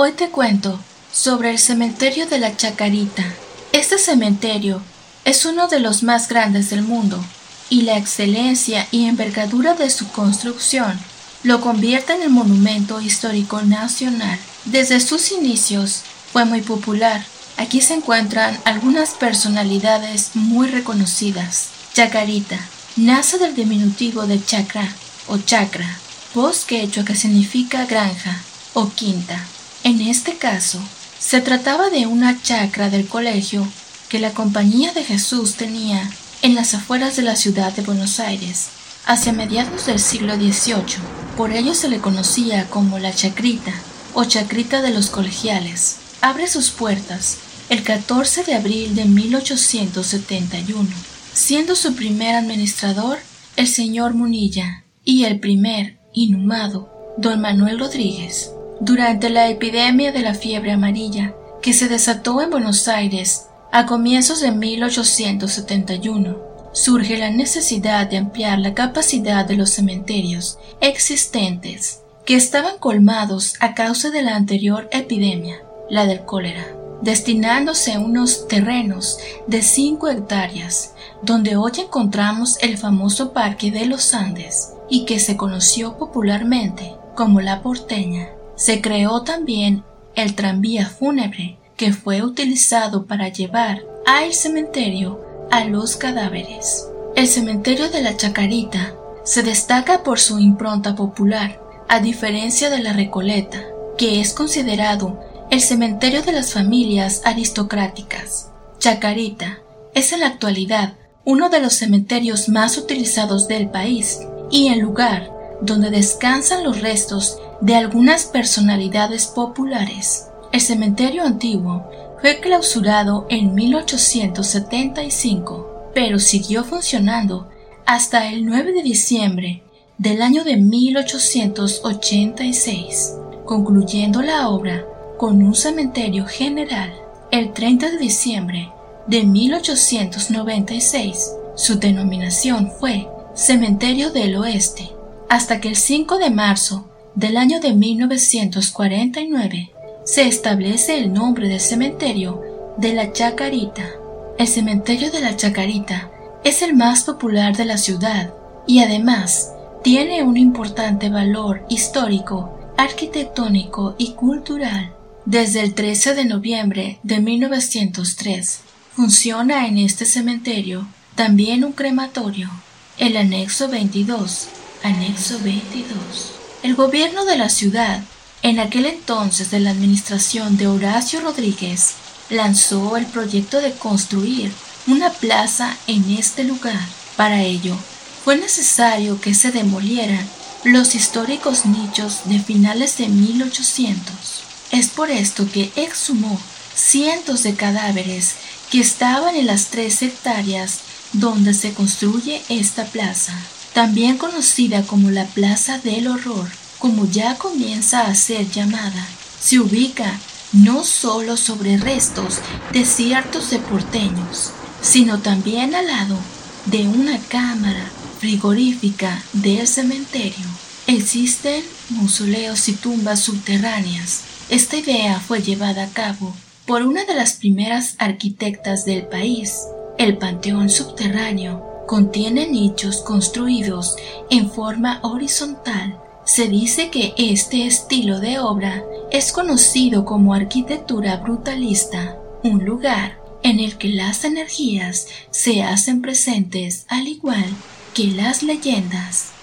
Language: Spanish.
Hoy te cuento sobre el cementerio de la Chacarita. Este cementerio es uno de los más grandes del mundo y la excelencia y envergadura de su construcción lo convierte en el monumento histórico nacional. Desde sus inicios fue muy popular. Aquí se encuentran algunas personalidades muy reconocidas. Chacarita nace del diminutivo de chacra o chacra, voz quechua que significa granja o quinta. En este caso, se trataba de una chacra del colegio que la Compañía de Jesús tenía en las afueras de la ciudad de Buenos Aires hacia mediados del siglo XVIII. Por ello se le conocía como la chacrita o chacrita de los colegiales. Abre sus puertas el 14 de abril de 1871, siendo su primer administrador el señor Munilla y el primer inhumado don Manuel Rodríguez. Durante la epidemia de la fiebre amarilla que se desató en Buenos Aires a comienzos de 1871, surge la necesidad de ampliar la capacidad de los cementerios existentes que estaban colmados a causa de la anterior epidemia, la del cólera, destinándose unos terrenos de 5 hectáreas, donde hoy encontramos el famoso Parque de los Andes y que se conoció popularmente como La Porteña. Se creó también el tranvía fúnebre que fue utilizado para llevar al cementerio a los cadáveres. El cementerio de la Chacarita se destaca por su impronta popular, a diferencia de la Recoleta, que es considerado el cementerio de las familias aristocráticas. Chacarita es en la actualidad uno de los cementerios más utilizados del país y el lugar donde descansan los restos de algunas personalidades populares. El cementerio antiguo fue clausurado en 1875, pero siguió funcionando hasta el 9 de diciembre del año de 1886, concluyendo la obra con un cementerio general. El 30 de diciembre de 1896, su denominación fue Cementerio del Oeste, hasta que el 5 de marzo del año de 1949 se establece el nombre del cementerio de la Chacarita. El cementerio de la Chacarita es el más popular de la ciudad y además tiene un importante valor histórico, arquitectónico y cultural. Desde el 13 de noviembre de 1903 funciona en este cementerio también un crematorio, el anexo 22, anexo 22. El gobierno de la ciudad en aquel entonces de la administración de Horacio Rodríguez, lanzó el proyecto de construir una plaza en este lugar. Para ello, fue necesario que se demolieran los históricos nichos de finales de 1800. Es por esto que exhumó cientos de cadáveres que estaban en las tres hectáreas donde se construye esta plaza, también conocida como la Plaza del Horror como ya comienza a ser llamada, se ubica no solo sobre restos de ciertos deporteños, sino también al lado de una cámara frigorífica del cementerio. Existen mausoleos y tumbas subterráneas. Esta idea fue llevada a cabo por una de las primeras arquitectas del país. El panteón subterráneo contiene nichos construidos en forma horizontal se dice que este estilo de obra es conocido como arquitectura brutalista, un lugar en el que las energías se hacen presentes al igual que las leyendas.